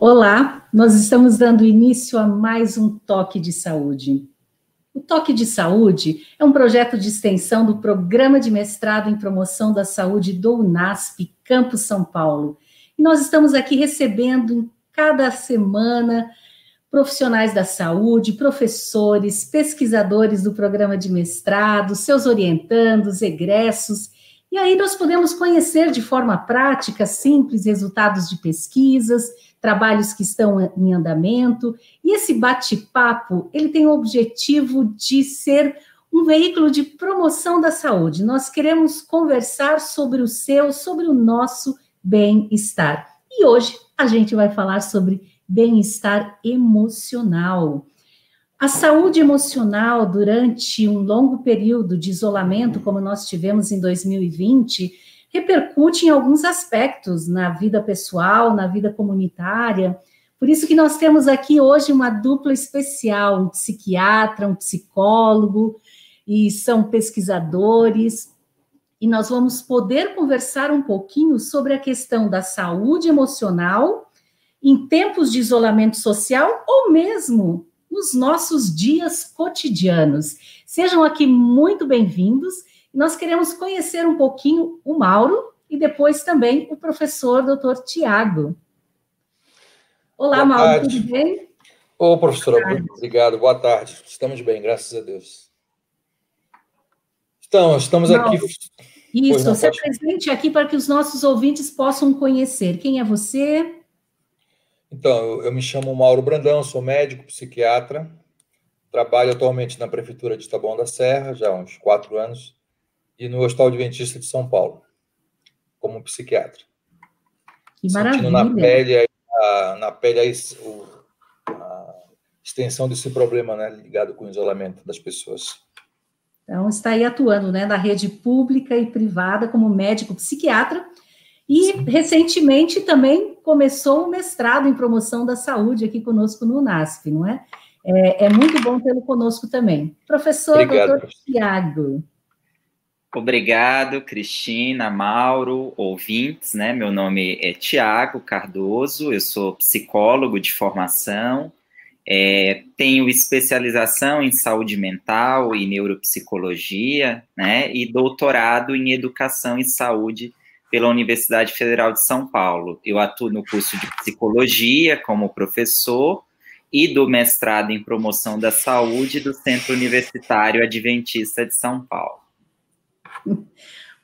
Olá, nós estamos dando início a mais um Toque de Saúde. O Toque de Saúde é um projeto de extensão do Programa de Mestrado em Promoção da Saúde do UNASP, Campus São Paulo. E nós estamos aqui recebendo em cada semana profissionais da saúde, professores, pesquisadores do programa de mestrado, seus orientandos, egressos. E aí nós podemos conhecer de forma prática, simples, resultados de pesquisas trabalhos que estão em andamento. E esse bate-papo, ele tem o objetivo de ser um veículo de promoção da saúde. Nós queremos conversar sobre o seu, sobre o nosso bem-estar. E hoje a gente vai falar sobre bem-estar emocional. A saúde emocional durante um longo período de isolamento, como nós tivemos em 2020, repercute em alguns aspectos na vida pessoal, na vida comunitária. Por isso que nós temos aqui hoje uma dupla especial, um psiquiatra, um psicólogo, e são pesquisadores. E nós vamos poder conversar um pouquinho sobre a questão da saúde emocional em tempos de isolamento social ou mesmo nos nossos dias cotidianos. Sejam aqui muito bem-vindos nós queremos conhecer um pouquinho o Mauro e depois também o professor doutor Tiago. Olá, Boa Mauro, tarde. tudo bem? Ô, professora, muito obrigado. Boa tarde. Estamos bem, graças a Deus. Então, estamos Mauro, aqui. Isso, não, se apresente aqui para que os nossos ouvintes possam conhecer. Quem é você? Então, eu me chamo Mauro Brandão, sou médico, psiquiatra, trabalho atualmente na Prefeitura de Taboão da Serra, já há uns quatro anos, e no Hospital Adventista de São Paulo, como psiquiatra. Que maravilha. Sentindo na pele, a, na pele a, a extensão desse problema né, ligado com o isolamento das pessoas. Então, está aí atuando né, na rede pública e privada como médico psiquiatra e Sim. recentemente também começou o mestrado em promoção da saúde aqui conosco no UNASP, não é? É, é muito bom tê-lo conosco também. Professor Obrigado, doutor Tiago. Obrigado, Cristina, Mauro, ouvintes, né? Meu nome é Tiago Cardoso, eu sou psicólogo de formação, é, tenho especialização em saúde mental e neuropsicologia, né? E doutorado em educação e saúde pela Universidade Federal de São Paulo. Eu atuo no curso de psicologia como professor e do mestrado em promoção da saúde do Centro Universitário Adventista de São Paulo.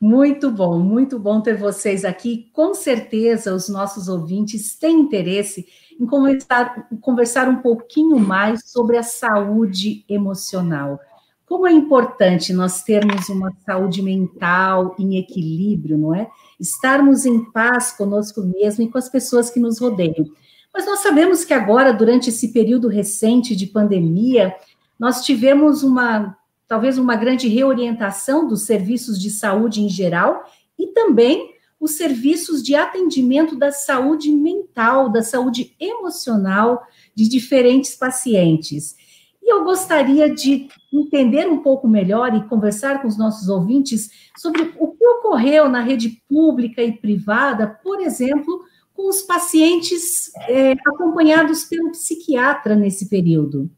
Muito bom, muito bom ter vocês aqui. Com certeza os nossos ouvintes têm interesse em conversar, conversar um pouquinho mais sobre a saúde emocional. Como é importante nós termos uma saúde mental em equilíbrio, não é? Estarmos em paz conosco mesmo e com as pessoas que nos rodeiam. Mas nós sabemos que agora, durante esse período recente de pandemia, nós tivemos uma talvez uma grande reorientação dos serviços de saúde em geral e também os serviços de atendimento da saúde mental, da saúde emocional de diferentes pacientes. E eu gostaria de entender um pouco melhor e conversar com os nossos ouvintes sobre o que ocorreu na rede pública e privada, por exemplo, com os pacientes é, acompanhados pelo psiquiatra nesse período.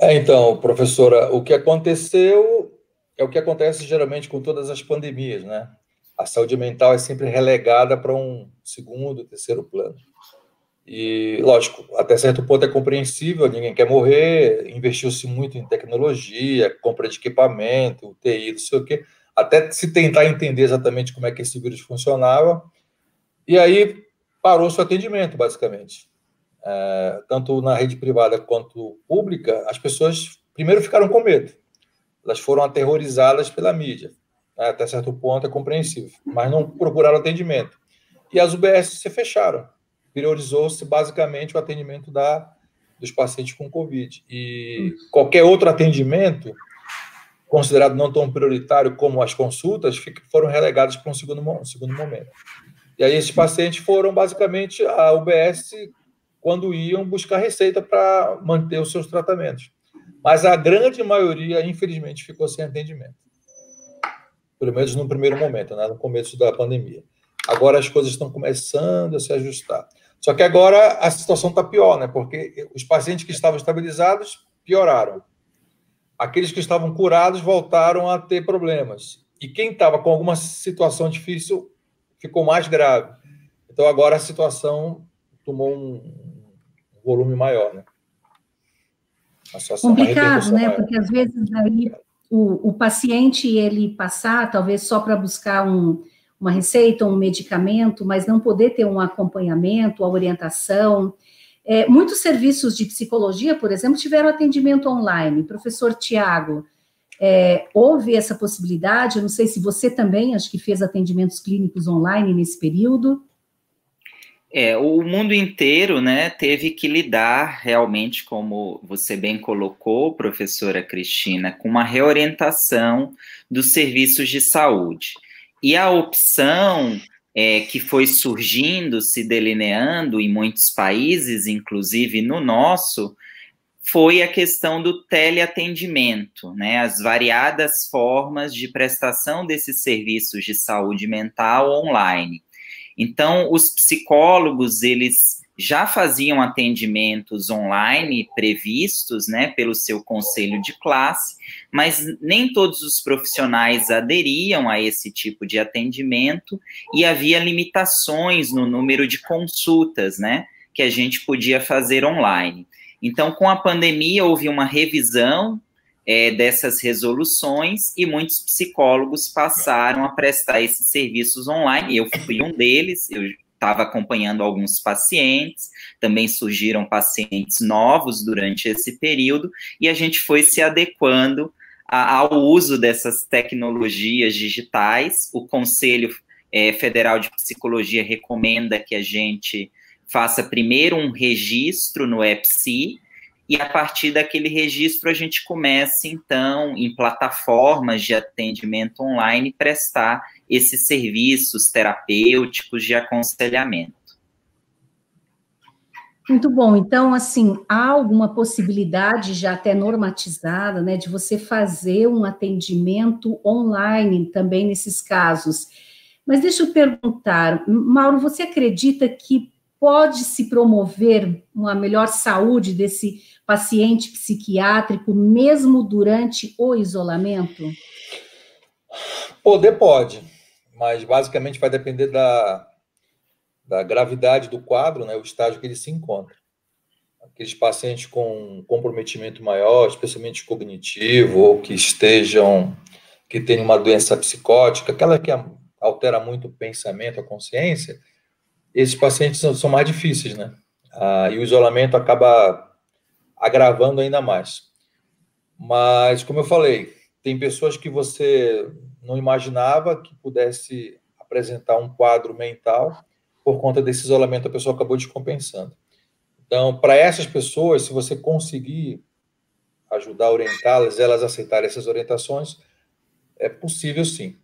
É, então, professora, o que aconteceu é o que acontece geralmente com todas as pandemias, né? A saúde mental é sempre relegada para um segundo, terceiro plano. E, lógico, até certo ponto é compreensível, ninguém quer morrer, investiu-se muito em tecnologia, compra de equipamento, UTI, não sei o quê, até se tentar entender exatamente como é que esse vírus funcionava, e aí parou seu atendimento, basicamente é, tanto na rede privada quanto pública, as pessoas primeiro ficaram com medo. Elas foram aterrorizadas pela mídia. Né? Até certo ponto é compreensível, mas não procuraram atendimento. E as UBS se fecharam. Priorizou-se basicamente o atendimento da, dos pacientes com Covid. E qualquer outro atendimento, considerado não tão prioritário como as consultas, foram relegados para um segundo, um segundo momento. E aí esses pacientes foram basicamente a UBS quando iam buscar receita para manter os seus tratamentos. Mas a grande maioria, infelizmente, ficou sem atendimento. Pelo menos no primeiro momento, né, no começo da pandemia. Agora as coisas estão começando a se ajustar. Só que agora a situação está pior, né? Porque os pacientes que estavam estabilizados pioraram. Aqueles que estavam curados voltaram a ter problemas. E quem estava com alguma situação difícil ficou mais grave. Então agora a situação tomou um volume maior, né? Complicado, né? Maior. Porque às vezes aí o, o paciente ele passar, talvez só para buscar um, uma receita, um medicamento, mas não poder ter um acompanhamento, a orientação. É, muitos serviços de psicologia, por exemplo, tiveram atendimento online. Professor Tiago, é, houve essa possibilidade? Eu não sei se você também, acho que fez atendimentos clínicos online nesse período. É, o mundo inteiro, né, teve que lidar realmente, como você bem colocou, professora Cristina, com uma reorientação dos serviços de saúde. E a opção é, que foi surgindo, se delineando em muitos países, inclusive no nosso, foi a questão do teleatendimento, né? As variadas formas de prestação desses serviços de saúde mental online. Então, os psicólogos, eles já faziam atendimentos online previstos, né, pelo seu conselho de classe, mas nem todos os profissionais aderiam a esse tipo de atendimento e havia limitações no número de consultas, né, que a gente podia fazer online. Então, com a pandemia, houve uma revisão é, dessas resoluções e muitos psicólogos passaram a prestar esses serviços online. Eu fui um deles, eu estava acompanhando alguns pacientes, também surgiram pacientes novos durante esse período, e a gente foi se adequando a, ao uso dessas tecnologias digitais. O Conselho é, Federal de Psicologia recomenda que a gente faça primeiro um registro no EPSI, e a partir daquele registro a gente começa, então, em plataformas de atendimento online, prestar esses serviços terapêuticos de aconselhamento. Muito bom. Então, assim, há alguma possibilidade já até normatizada, né, de você fazer um atendimento online também nesses casos. Mas deixa eu perguntar, Mauro, você acredita que pode se promover uma melhor saúde desse paciente psiquiátrico, mesmo durante o isolamento? Poder pode, mas basicamente vai depender da, da gravidade do quadro, né, o estágio que ele se encontra. Aqueles pacientes com comprometimento maior, especialmente cognitivo, ou que estejam, que tenham uma doença psicótica, aquela que altera muito o pensamento, a consciência, esses pacientes são, mais difíceis, né? Ah, e o isolamento acaba agravando ainda mais. Mas, como eu falei, tem pessoas que você não imaginava que pudesse apresentar um quadro mental por conta desse isolamento, a pessoa acabou descompensando. Então, para essas pessoas, se você conseguir ajudar a orientá-las, elas aceitarem essas orientações, é possível sim.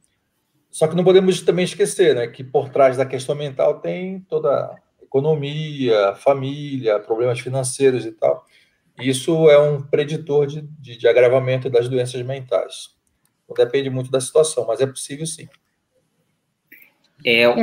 Só que não podemos também esquecer né, que por trás da questão mental tem toda a economia, família, problemas financeiros e tal. Isso é um preditor de, de, de agravamento das doenças mentais. Não depende muito da situação, mas é possível sim. É, é,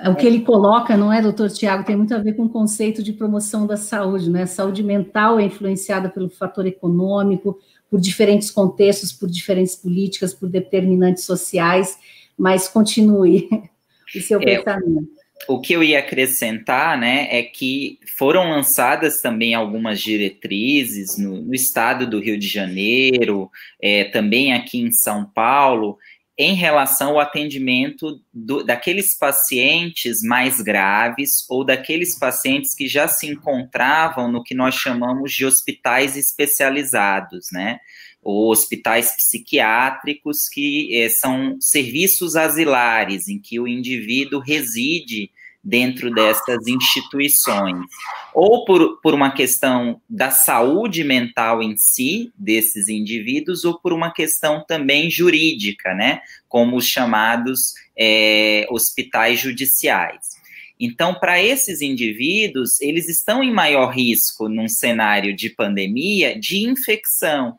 é, o que ele coloca, não é, doutor Tiago, tem muito a ver com o conceito de promoção da saúde, né? A saúde mental é influenciada pelo fator econômico, por diferentes contextos, por diferentes políticas, por determinantes sociais, mas continue o seu é, pensamento. o que eu ia acrescentar, né, é que foram lançadas também algumas diretrizes no, no estado do Rio de Janeiro, é, também aqui em São Paulo, em relação ao atendimento do, daqueles pacientes mais graves ou daqueles pacientes que já se encontravam no que nós chamamos de hospitais especializados, né? Ou hospitais psiquiátricos, que eh, são serviços asilares, em que o indivíduo reside dentro dessas instituições, ou por, por uma questão da saúde mental em si desses indivíduos, ou por uma questão também jurídica, né, como os chamados é, hospitais judiciais. Então, para esses indivíduos, eles estão em maior risco num cenário de pandemia de infecção.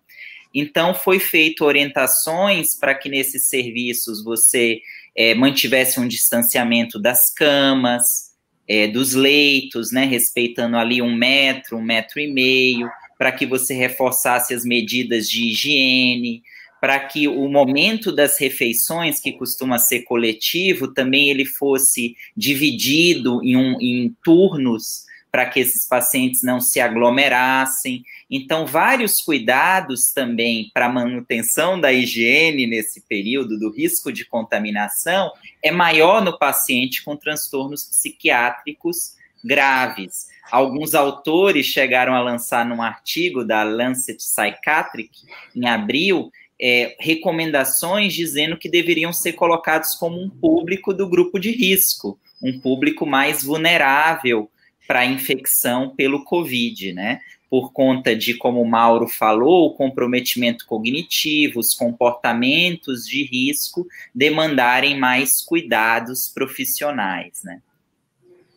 Então, foi feito orientações para que nesses serviços você é, mantivesse um distanciamento das camas, é, dos leitos, né, respeitando ali um metro, um metro e meio, para que você reforçasse as medidas de higiene, para que o momento das refeições, que costuma ser coletivo, também ele fosse dividido em, um, em turnos para que esses pacientes não se aglomerassem. Então, vários cuidados também para manutenção da higiene nesse período do risco de contaminação é maior no paciente com transtornos psiquiátricos graves. Alguns autores chegaram a lançar num artigo da Lancet Psychiatric, em abril, é, recomendações dizendo que deveriam ser colocados como um público do grupo de risco, um público mais vulnerável para a infecção pelo Covid, né? Por conta de, como o Mauro falou, o comprometimento cognitivo, os comportamentos de risco demandarem mais cuidados profissionais, né?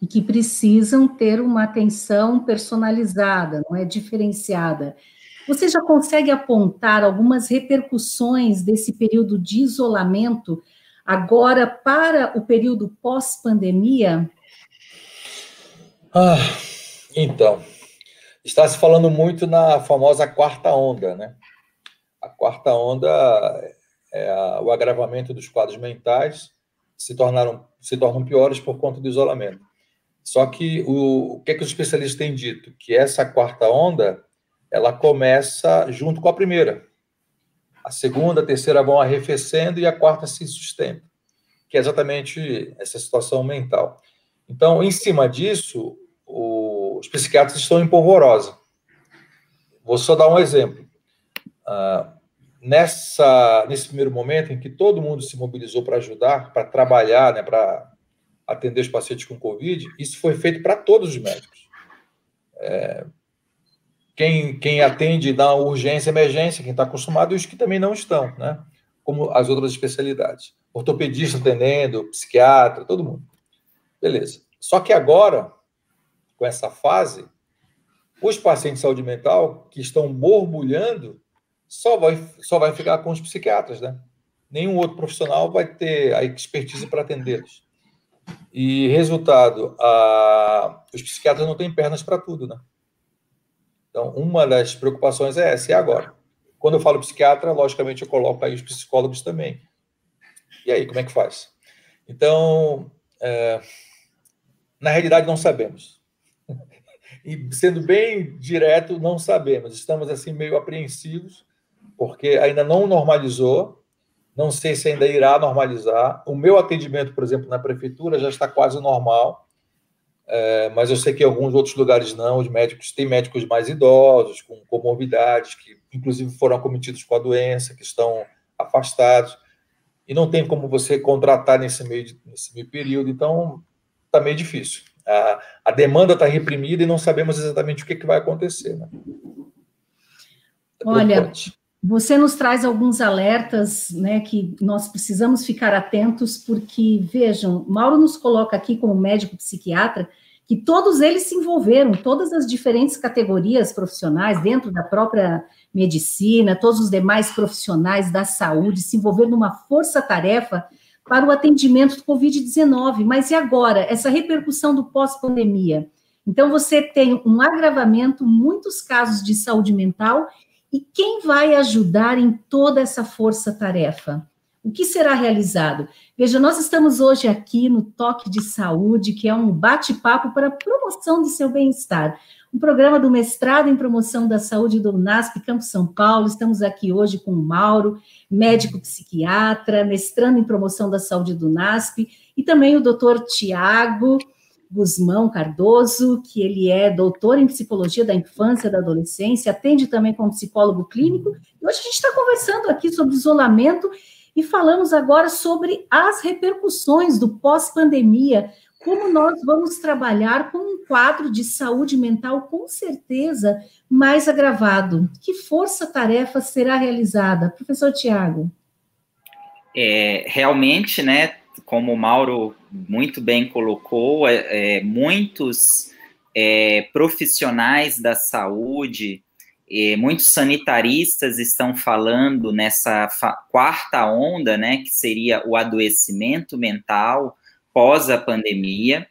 E que precisam ter uma atenção personalizada, não é diferenciada. Você já consegue apontar algumas repercussões desse período de isolamento agora para o período pós-pandemia? Ah, então, está se falando muito na famosa quarta onda, né? A quarta onda é a, o agravamento dos quadros mentais se tornaram se tornam piores por conta do isolamento. Só que o, o que, é que os especialistas têm dito? Que essa quarta onda ela começa junto com a primeira. A segunda, a terceira vão arrefecendo e a quarta se sustenta, que é exatamente essa situação mental. Então, em cima disso, os psiquiatras estão em polvorosa. Vou só dar um exemplo. Uh, nessa, nesse primeiro momento em que todo mundo se mobilizou para ajudar, para trabalhar, né, para atender os pacientes com Covid, isso foi feito para todos os médicos. É, quem, quem atende na urgência, emergência, quem está acostumado, e os que também não estão, né? Como as outras especialidades. Ortopedista atendendo, psiquiatra, todo mundo. Beleza. Só que agora, com essa fase, os pacientes de saúde mental que estão borbulhando só vai, só vai ficar com os psiquiatras, né? Nenhum outro profissional vai ter a expertise para atendê-los. E resultado, a, os psiquiatras não têm pernas para tudo, né? Então, uma das preocupações é essa, e agora? Quando eu falo psiquiatra, logicamente eu coloco aí os psicólogos também. E aí, como é que faz? Então, é, na realidade, não sabemos. E sendo bem direto, não sabemos. Estamos assim meio apreensivos, porque ainda não normalizou. Não sei se ainda irá normalizar. O meu atendimento, por exemplo, na prefeitura já está quase normal. É, mas eu sei que em alguns outros lugares não, os médicos têm médicos mais idosos, com comorbidades, que inclusive foram acometidos com a doença, que estão afastados, e não tem como você contratar nesse meio, de, nesse meio período, então está meio difícil. A, a demanda está reprimida e não sabemos exatamente o que, que vai acontecer. Né? É Olha, você nos traz alguns alertas, né, que nós precisamos ficar atentos, porque, vejam, Mauro nos coloca aqui como médico psiquiatra, que todos eles se envolveram, todas as diferentes categorias profissionais dentro da própria medicina, todos os demais profissionais da saúde se envolveram numa força-tarefa para o atendimento do Covid-19. Mas e agora? Essa repercussão do pós-pandemia? Então, você tem um agravamento, muitos casos de saúde mental e quem vai ajudar em toda essa força-tarefa? O que será realizado? Veja, nós estamos hoje aqui no Toque de Saúde, que é um bate-papo para a promoção do seu bem-estar. Um programa do mestrado em promoção da saúde do UNASP Campo São Paulo. Estamos aqui hoje com o Mauro, médico psiquiatra, mestrando em promoção da saúde do UNASP, e também o doutor Tiago, Guzmão Cardoso, que ele é doutor em psicologia da infância e da adolescência, atende também como psicólogo clínico. E hoje a gente está conversando aqui sobre isolamento e falamos agora sobre as repercussões do pós-pandemia, como nós vamos trabalhar com um quadro de saúde mental com certeza mais agravado. Que força-tarefa será realizada? Professor Tiago. É, realmente, né, como o Mauro muito bem colocou, é, é, muitos é, profissionais da saúde, é, muitos sanitaristas estão falando nessa quarta onda, né, que seria o adoecimento mental pós a pandemia.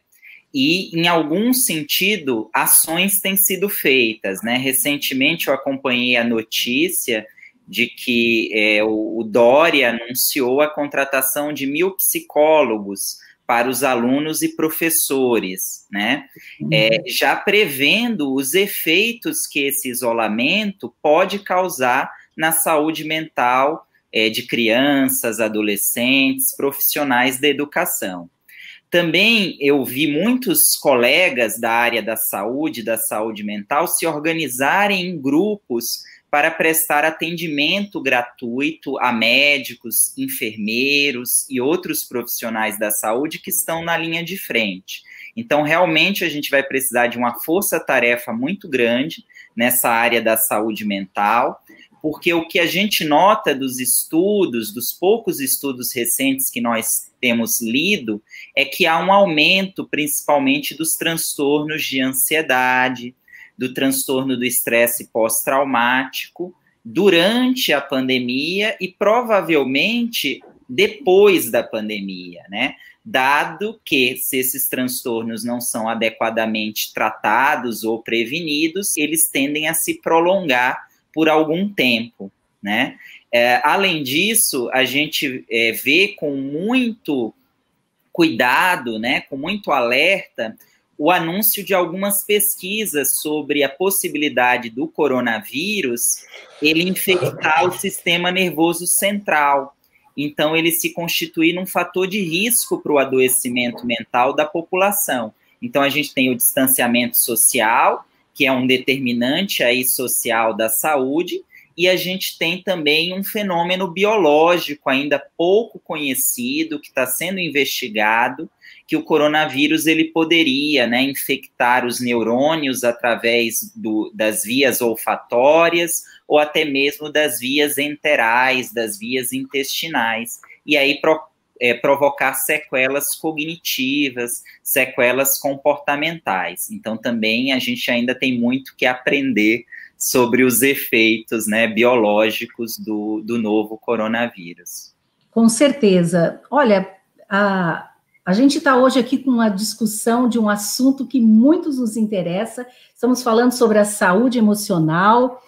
e, em algum sentido, ações têm sido feitas. Né? Recentemente, eu acompanhei a notícia de que é, o, o Dória anunciou a contratação de mil psicólogos para os alunos e professores, né? É, já prevendo os efeitos que esse isolamento pode causar na saúde mental é, de crianças, adolescentes, profissionais da educação. Também eu vi muitos colegas da área da saúde, da saúde mental, se organizarem em grupos para prestar atendimento gratuito a médicos, enfermeiros e outros profissionais da saúde que estão na linha de frente. Então, realmente, a gente vai precisar de uma força-tarefa muito grande nessa área da saúde mental, porque o que a gente nota dos estudos, dos poucos estudos recentes que nós temos lido é que há um aumento, principalmente, dos transtornos de ansiedade, do transtorno do estresse pós-traumático durante a pandemia e provavelmente depois da pandemia, né? Dado que se esses transtornos não são adequadamente tratados ou prevenidos, eles tendem a se prolongar por algum tempo, né? É, além disso, a gente é, vê com muito cuidado, né, com muito alerta, o anúncio de algumas pesquisas sobre a possibilidade do coronavírus ele infectar o sistema nervoso central. Então, ele se constituir num fator de risco para o adoecimento mental da população. Então, a gente tem o distanciamento social, que é um determinante aí social da saúde, e a gente tem também um fenômeno biológico ainda pouco conhecido, que está sendo investigado, que o coronavírus ele poderia né, infectar os neurônios através do, das vias olfatórias ou até mesmo das vias enterais, das vias intestinais, e aí pro, é, provocar sequelas cognitivas, sequelas comportamentais. Então também a gente ainda tem muito que aprender sobre os efeitos né, biológicos do, do novo coronavírus. Com certeza. Olha, a, a gente está hoje aqui com uma discussão de um assunto que muitos nos interessa. Estamos falando sobre a saúde emocional.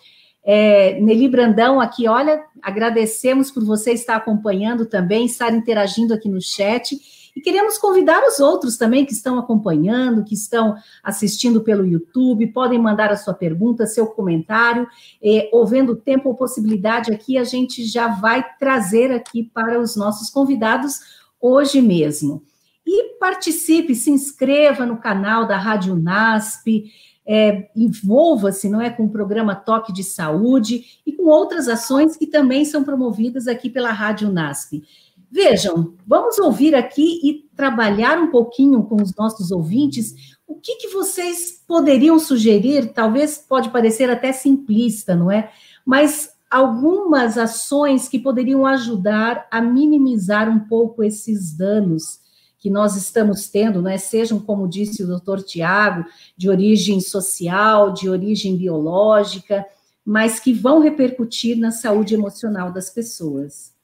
É, Nelly Brandão aqui, olha, agradecemos por você estar acompanhando também, estar interagindo aqui no chat. E queremos convidar os outros também que estão acompanhando, que estão assistindo pelo YouTube, podem mandar a sua pergunta, seu comentário, eh, ou vendo tempo ou possibilidade aqui, a gente já vai trazer aqui para os nossos convidados hoje mesmo. E participe, se inscreva no canal da Rádio NASP, é, envolva-se, não é, com o programa Toque de Saúde e com outras ações que também são promovidas aqui pela Rádio NASP. Vejam, vamos ouvir aqui e trabalhar um pouquinho com os nossos ouvintes. O que, que vocês poderiam sugerir? Talvez pode parecer até simplista, não é? Mas algumas ações que poderiam ajudar a minimizar um pouco esses danos que nós estamos tendo, né? Sejam, como disse o doutor Tiago, de origem social, de origem biológica, mas que vão repercutir na saúde emocional das pessoas.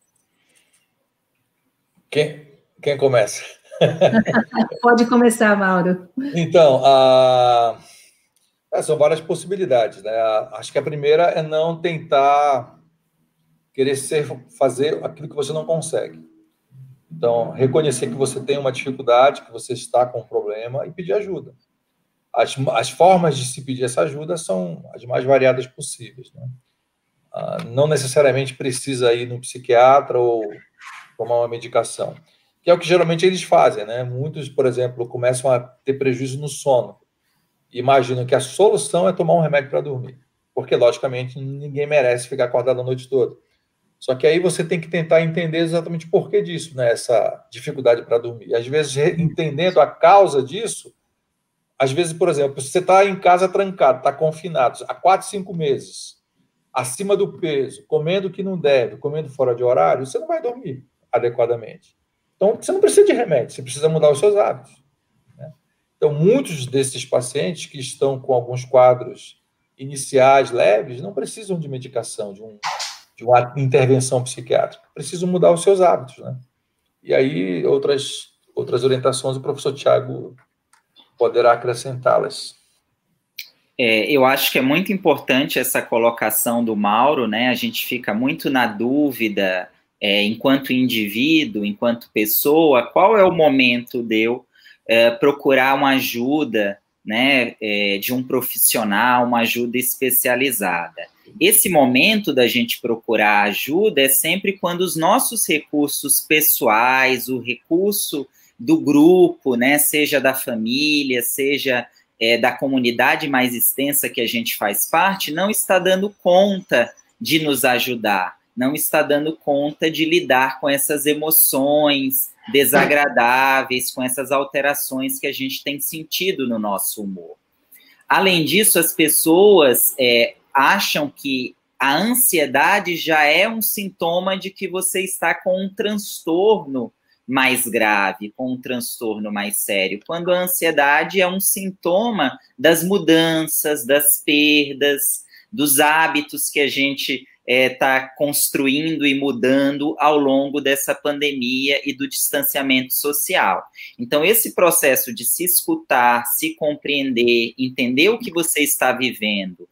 Quem, quem começa? Pode começar, Mauro. Então, a... é, são várias possibilidades. Né? Acho que a primeira é não tentar querer ser, fazer aquilo que você não consegue. Então, reconhecer que você tem uma dificuldade, que você está com um problema e pedir ajuda. As, as formas de se pedir essa ajuda são as mais variadas possíveis. Né? Ah, não necessariamente precisa ir no psiquiatra ou tomar uma medicação, que é o que geralmente eles fazem, né? Muitos, por exemplo, começam a ter prejuízo no sono. Imaginam que a solução é tomar um remédio para dormir, porque logicamente ninguém merece ficar acordado a noite toda. Só que aí você tem que tentar entender exatamente por que disso, né? Essa dificuldade para dormir. Às vezes, entendendo a causa disso, às vezes, por exemplo, você está em casa trancado, está confinado há quatro, cinco meses, acima do peso, comendo o que não deve, comendo fora de horário, você não vai dormir adequadamente. Então, você não precisa de remédio, você precisa mudar os seus hábitos. Né? Então, muitos desses pacientes que estão com alguns quadros iniciais leves não precisam de medicação, de, um, de uma intervenção psiquiátrica, precisam mudar os seus hábitos. Né? E aí, outras, outras orientações o professor Tiago poderá acrescentá-las. É, eu acho que é muito importante essa colocação do Mauro, né? A gente fica muito na dúvida, é, enquanto indivíduo, enquanto pessoa, qual é o momento de eu é, procurar uma ajuda, né, é, de um profissional, uma ajuda especializada. Esse momento da gente procurar ajuda é sempre quando os nossos recursos pessoais, o recurso do grupo, né, seja da família, seja é, da comunidade mais extensa que a gente faz parte, não está dando conta de nos ajudar, não está dando conta de lidar com essas emoções desagradáveis, com essas alterações que a gente tem sentido no nosso humor. Além disso, as pessoas é, acham que a ansiedade já é um sintoma de que você está com um transtorno mais grave, com um transtorno mais sério, quando a ansiedade é um sintoma das mudanças, das perdas, dos hábitos que a gente está é, tá construindo e mudando ao longo dessa pandemia e do distanciamento social. Então, esse processo de se escutar, se compreender, entender o que você está vivendo,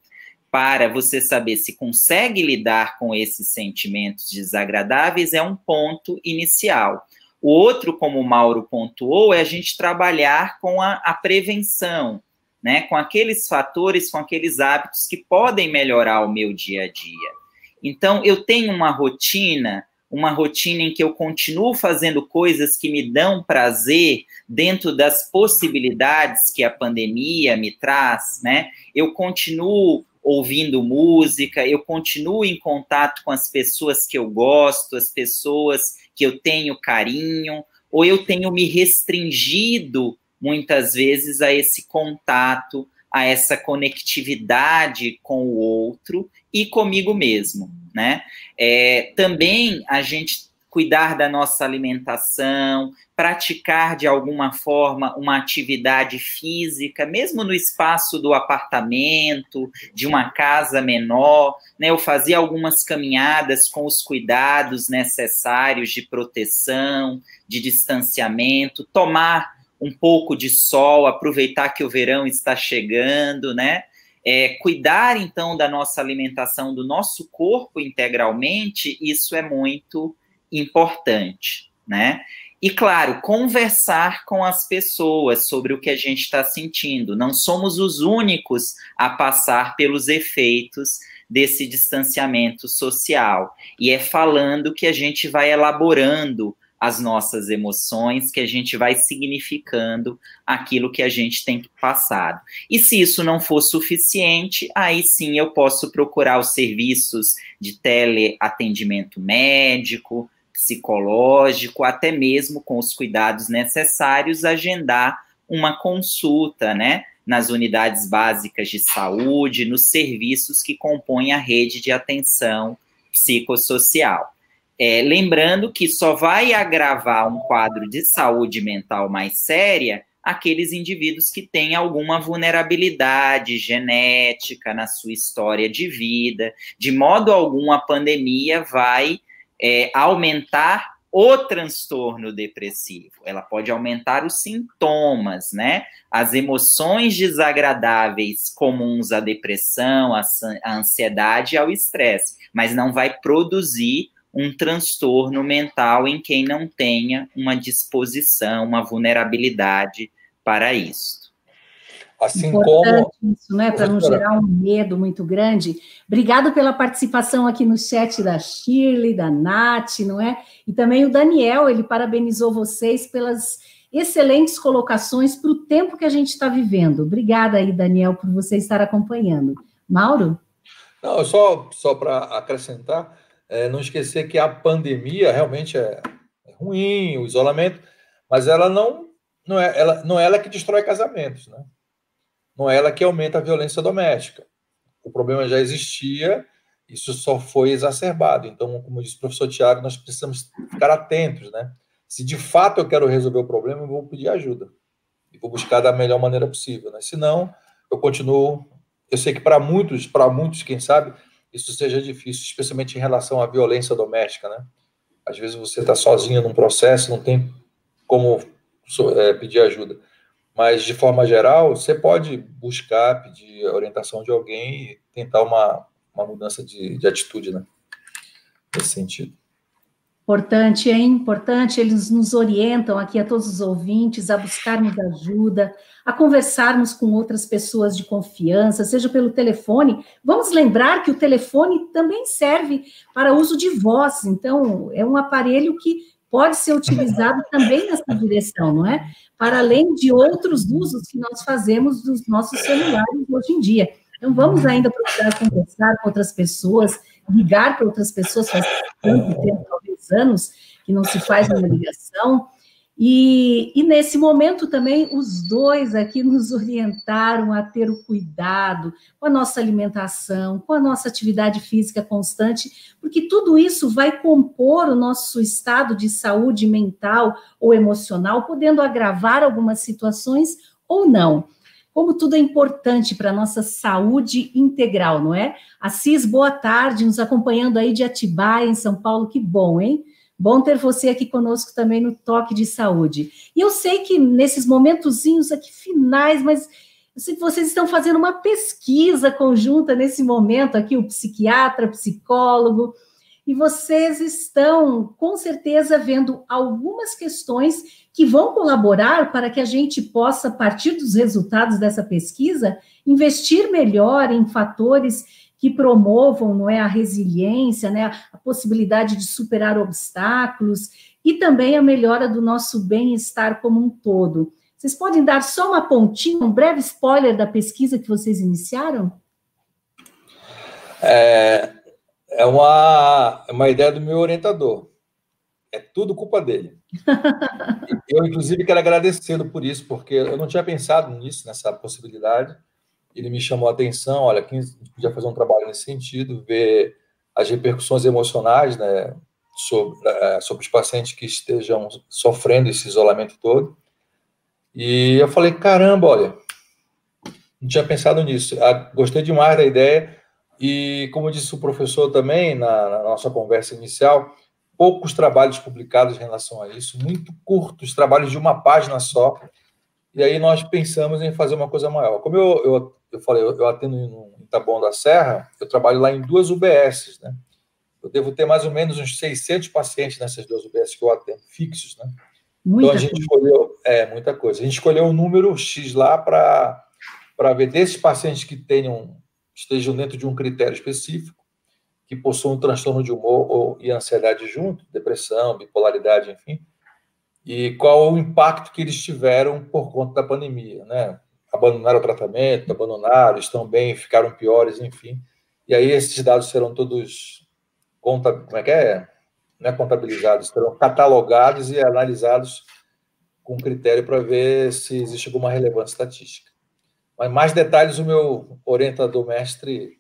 para você saber se consegue lidar com esses sentimentos desagradáveis, é um ponto inicial. O outro, como o Mauro pontuou, é a gente trabalhar com a, a prevenção, né, com aqueles fatores, com aqueles hábitos que podem melhorar o meu dia a dia. Então, eu tenho uma rotina, uma rotina em que eu continuo fazendo coisas que me dão prazer dentro das possibilidades que a pandemia me traz, né? Eu continuo ouvindo música, eu continuo em contato com as pessoas que eu gosto, as pessoas que eu tenho carinho, ou eu tenho me restringido muitas vezes a esse contato, a essa conectividade com o outro e comigo mesmo, né? É, também a gente cuidar da nossa alimentação, praticar de alguma forma uma atividade física, mesmo no espaço do apartamento, de uma casa menor. Né? Eu fazia algumas caminhadas com os cuidados necessários de proteção, de distanciamento, tomar um pouco de sol, aproveitar que o verão está chegando, né? É, cuidar então da nossa alimentação, do nosso corpo integralmente, isso é muito importante, né? E claro, conversar com as pessoas sobre o que a gente está sentindo. Não somos os únicos a passar pelos efeitos desse distanciamento social. E é falando que a gente vai elaborando as nossas emoções, que a gente vai significando aquilo que a gente tem passado. E se isso não for suficiente, aí sim eu posso procurar os serviços de teleatendimento médico, psicológico, até mesmo com os cuidados necessários, agendar uma consulta, né? Nas unidades básicas de saúde, nos serviços que compõem a rede de atenção psicossocial. É, lembrando que só vai agravar um quadro de saúde mental mais séria aqueles indivíduos que têm alguma vulnerabilidade genética na sua história de vida. De modo algum, a pandemia vai é, aumentar o transtorno depressivo. Ela pode aumentar os sintomas, né? As emoções desagradáveis comuns à depressão, à ansiedade e ao estresse, mas não vai produzir um transtorno mental em quem não tenha uma disposição, uma vulnerabilidade para isso. Assim Importante como. Isso, né? Para não gerar um medo muito grande. Obrigado pela participação aqui no chat da Shirley, da Nath, não é? E também o Daniel, ele parabenizou vocês pelas excelentes colocações para o tempo que a gente está vivendo. Obrigada aí, Daniel, por você estar acompanhando. Mauro? Não, só, só para acrescentar, é, não esquecer que a pandemia realmente é, é, ruim, o isolamento, mas ela não, não, é, ela, não é ela que destrói casamentos, né? Não é ela que aumenta a violência doméstica. O problema já existia, isso só foi exacerbado. Então, como disse o professor Tiago, nós precisamos ficar atentos, né? Se de fato eu quero resolver o problema, eu vou pedir ajuda. E vou buscar da melhor maneira possível, né? Senão, eu continuo... Eu sei que para muitos, para muitos, quem sabe, isso seja difícil, especialmente em relação à violência doméstica, né? Às vezes você está sozinho num processo, não tem como é, pedir ajuda. Mas, de forma geral, você pode buscar, pedir orientação de alguém e tentar uma, uma mudança de, de atitude, né? Nesse sentido. Importante, é importante, eles nos orientam aqui a todos os ouvintes a buscarmos ajuda, a conversarmos com outras pessoas de confiança, seja pelo telefone. Vamos lembrar que o telefone também serve para uso de voz, então é um aparelho que pode ser utilizado também nessa direção, não é? Para além de outros usos que nós fazemos dos nossos celulares hoje em dia. Então, vamos ainda procurar conversar com outras pessoas, ligar para outras pessoas, faz tanto tempo, talvez anos, que não se faz uma ligação. E, e, nesse momento também os dois aqui nos orientaram a ter o cuidado com a nossa alimentação, com a nossa atividade física constante, porque tudo isso vai compor o nosso estado de saúde mental ou emocional, podendo agravar algumas situações ou não como tudo é importante para a nossa saúde integral, não é? Assis, boa tarde, nos acompanhando aí de Atibaia, em São Paulo, que bom, hein? Bom ter você aqui conosco também no Toque de Saúde. E eu sei que nesses momentozinhos aqui finais, mas que vocês estão fazendo uma pesquisa conjunta nesse momento aqui, o psiquiatra, psicólogo, e vocês estão, com certeza, vendo algumas questões que vão colaborar para que a gente possa, a partir dos resultados dessa pesquisa, investir melhor em fatores que promovam não é, a resiliência, né, a possibilidade de superar obstáculos e também a melhora do nosso bem-estar como um todo. Vocês podem dar só uma pontinha, um breve spoiler da pesquisa que vocês iniciaram? É, é uma, é uma ideia do meu orientador. É tudo culpa dele. eu, inclusive, quero agradecê-lo por isso, porque eu não tinha pensado nisso, nessa possibilidade. Ele me chamou a atenção, olha, gente podia fazer um trabalho nesse sentido, ver as repercussões emocionais né, sobre, é, sobre os pacientes que estejam sofrendo esse isolamento todo. E eu falei, caramba, olha, não tinha pensado nisso. Ah, gostei demais da ideia e, como disse o professor também na, na nossa conversa inicial, poucos trabalhos publicados em relação a isso, muito curtos, trabalhos de uma página só. E aí nós pensamos em fazer uma coisa maior. Como eu, eu, eu falei, eu, eu atendo em Taboão da Serra, eu trabalho lá em duas UBSs, né? Eu devo ter mais ou menos uns 600 pacientes nessas duas UBSs que eu atendo, fixos, né? Muita então a gente coisa. escolheu, é, muita coisa. A gente escolheu um número X lá para ver desses pacientes que tenham estejam dentro de um critério específico, que possuam um transtorno de humor ou, e ansiedade junto, depressão, bipolaridade, enfim, e qual o impacto que eles tiveram por conta da pandemia, né? Abandonaram o tratamento, abandonaram, estão bem, ficaram piores, enfim. E aí esses dados serão todos conta, como é que é? Não é contabilizados, serão catalogados e analisados com critério para ver se existe alguma relevância estatística. Mas mais detalhes o meu orientador mestre.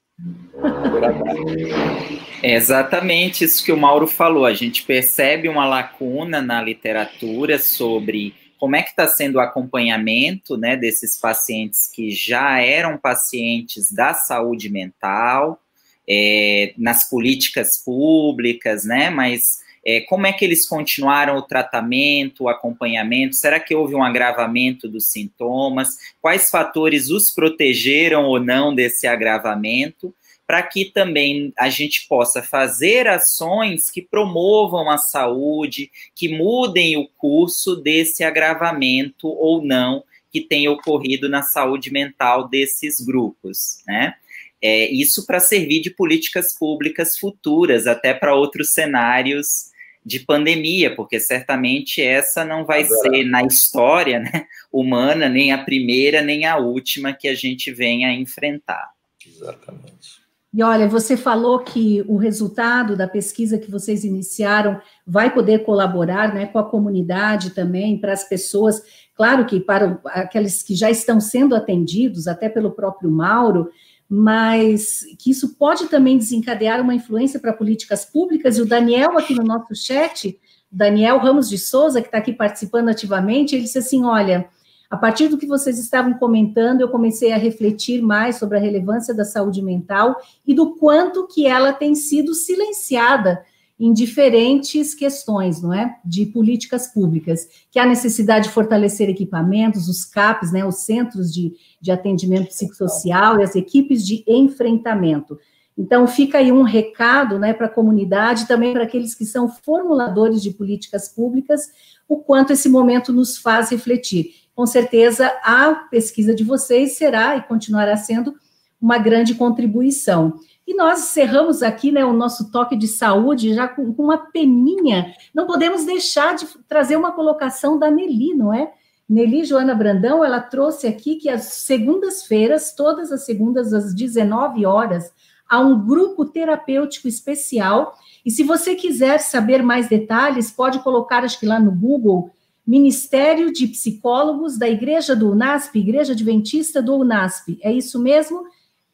É exatamente isso que o Mauro falou. A gente percebe uma lacuna na literatura sobre como é que está sendo o acompanhamento né, desses pacientes que já eram pacientes da saúde mental, é, nas políticas públicas, né? Mas é, como é que eles continuaram o tratamento, o acompanhamento? Será que houve um agravamento dos sintomas? Quais fatores os protegeram ou não desse agravamento? Para que também a gente possa fazer ações que promovam a saúde, que mudem o curso desse agravamento ou não que tem ocorrido na saúde mental desses grupos, né? É, isso para servir de políticas públicas futuras, até para outros cenários de pandemia, porque certamente essa não vai ser na história né, humana nem a primeira nem a última que a gente venha a enfrentar. Exatamente. E olha, você falou que o resultado da pesquisa que vocês iniciaram vai poder colaborar né, com a comunidade também, para as pessoas, claro que para aqueles que já estão sendo atendidos, até pelo próprio Mauro, mas que isso pode também desencadear uma influência para políticas públicas, e o Daniel aqui no nosso chat, Daniel Ramos de Souza, que está aqui participando ativamente, ele disse assim, olha, a partir do que vocês estavam comentando, eu comecei a refletir mais sobre a relevância da saúde mental e do quanto que ela tem sido silenciada em diferentes questões, não é? De políticas públicas, que há necessidade de fortalecer equipamentos, os CAPs, né, os centros de, de atendimento psicossocial e as equipes de enfrentamento. Então, fica aí um recado né, para a comunidade, também para aqueles que são formuladores de políticas públicas, o quanto esse momento nos faz refletir. Com certeza, a pesquisa de vocês será e continuará sendo uma grande contribuição. E nós encerramos aqui né, o nosso toque de saúde já com, com uma peninha. Não podemos deixar de trazer uma colocação da Nelly, não é? Nelly Joana Brandão, ela trouxe aqui que as segundas-feiras, todas as segundas às 19 horas, há um grupo terapêutico especial. E se você quiser saber mais detalhes, pode colocar, acho que lá no Google, Ministério de Psicólogos da Igreja do UNASP, Igreja Adventista do UNASP. É isso mesmo?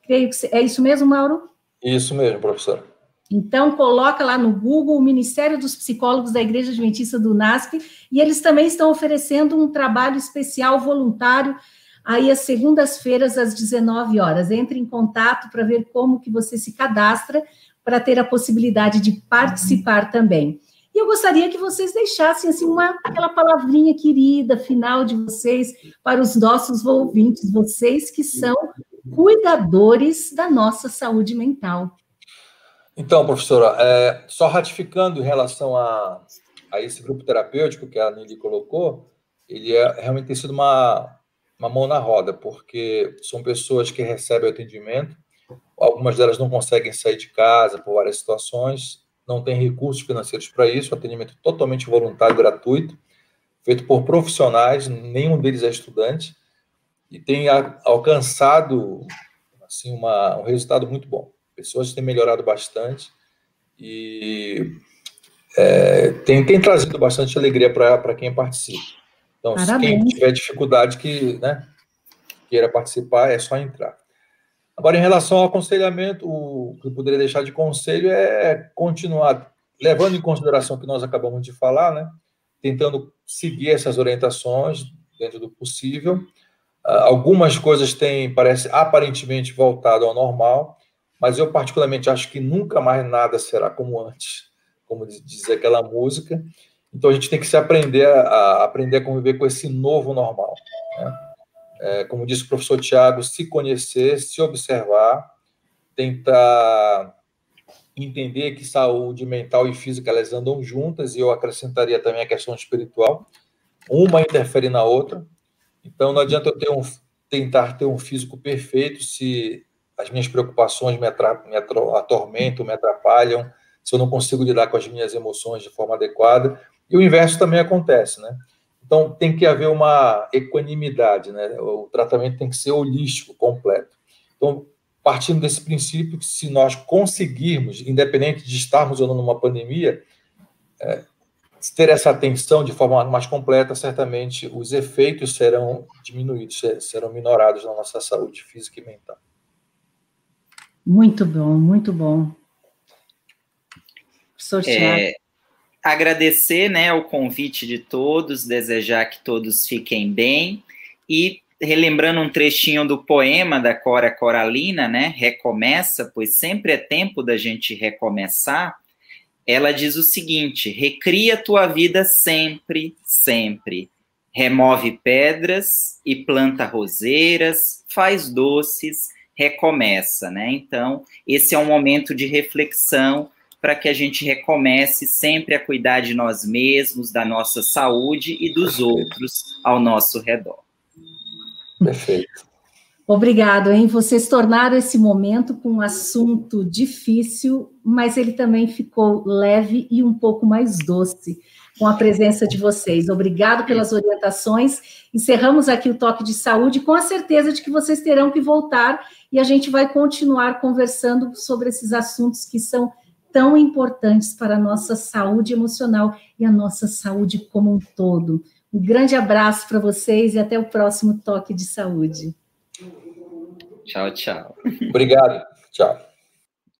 Creio que é isso mesmo, Mauro? Isso mesmo, professor. Então, coloca lá no Google o Ministério dos Psicólogos da Igreja Adventista do UNASP, e eles também estão oferecendo um trabalho especial voluntário aí às segundas-feiras às 19 horas. Entre em contato para ver como que você se cadastra para ter a possibilidade de participar também. E eu gostaria que vocês deixassem assim uma aquela palavrinha querida final de vocês para os nossos ouvintes, vocês que são cuidadores da nossa saúde mental. Então, professora, é, só ratificando em relação a, a esse grupo terapêutico que a Nili colocou, ele é, realmente tem sido uma, uma mão na roda, porque são pessoas que recebem atendimento, algumas delas não conseguem sair de casa por várias situações, não têm recursos financeiros para isso, atendimento totalmente voluntário, gratuito, feito por profissionais, nenhum deles é estudante, e tem alcançado assim uma, um resultado muito bom. Pessoas têm melhorado bastante e é, tem, tem trazido bastante alegria para quem participa. Então, Parabéns. quem tiver dificuldade que né, queira participar, é só entrar. Agora, em relação ao aconselhamento, o que eu poderia deixar de conselho é continuar levando em consideração o que nós acabamos de falar, né? Tentando seguir essas orientações dentro do possível. Ah, algumas coisas têm, parece, aparentemente voltado ao normal, mas eu particularmente acho que nunca mais nada será como antes, como diz aquela música. Então a gente tem que se aprender a, a aprender a conviver com esse novo normal. Né? É, como disse o professor Tiago, se conhecer, se observar, tentar entender que saúde mental e física elas andam juntas e eu acrescentaria também a questão espiritual. Uma interfere na outra. Então não adianta eu ter um, tentar ter um físico perfeito se as minhas preocupações me, me atormentam, me atrapalham, se eu não consigo lidar com as minhas emoções de forma adequada e o inverso também acontece, né? Então, tem que haver uma equanimidade, né? O tratamento tem que ser holístico, completo. Então, partindo desse princípio que se nós conseguirmos, independente de estarmos ou não numa pandemia, é, ter essa atenção de forma mais completa, certamente os efeitos serão diminuídos, serão minorados na nossa saúde física e mental. Muito bom, muito bom. Professor é, agradecer né, o convite de todos, desejar que todos fiquem bem e relembrando um trechinho do poema da Cora Coralina, né, Recomeça, pois sempre é tempo da gente recomeçar. Ela diz o seguinte: recria tua vida sempre, sempre. Remove pedras e planta roseiras, faz doces, recomeça, né? Então, esse é um momento de reflexão para que a gente recomece sempre a cuidar de nós mesmos, da nossa saúde e dos outros ao nosso redor. Perfeito. Obrigado, hein? Vocês tornaram esse momento com um assunto difícil, mas ele também ficou leve e um pouco mais doce com a presença de vocês. Obrigado pelas orientações. Encerramos aqui o toque de saúde com a certeza de que vocês terão que voltar e a gente vai continuar conversando sobre esses assuntos que são tão importantes para a nossa saúde emocional e a nossa saúde como um todo. Um grande abraço para vocês e até o próximo toque de saúde. Tchau, tchau. Obrigado. Tchau.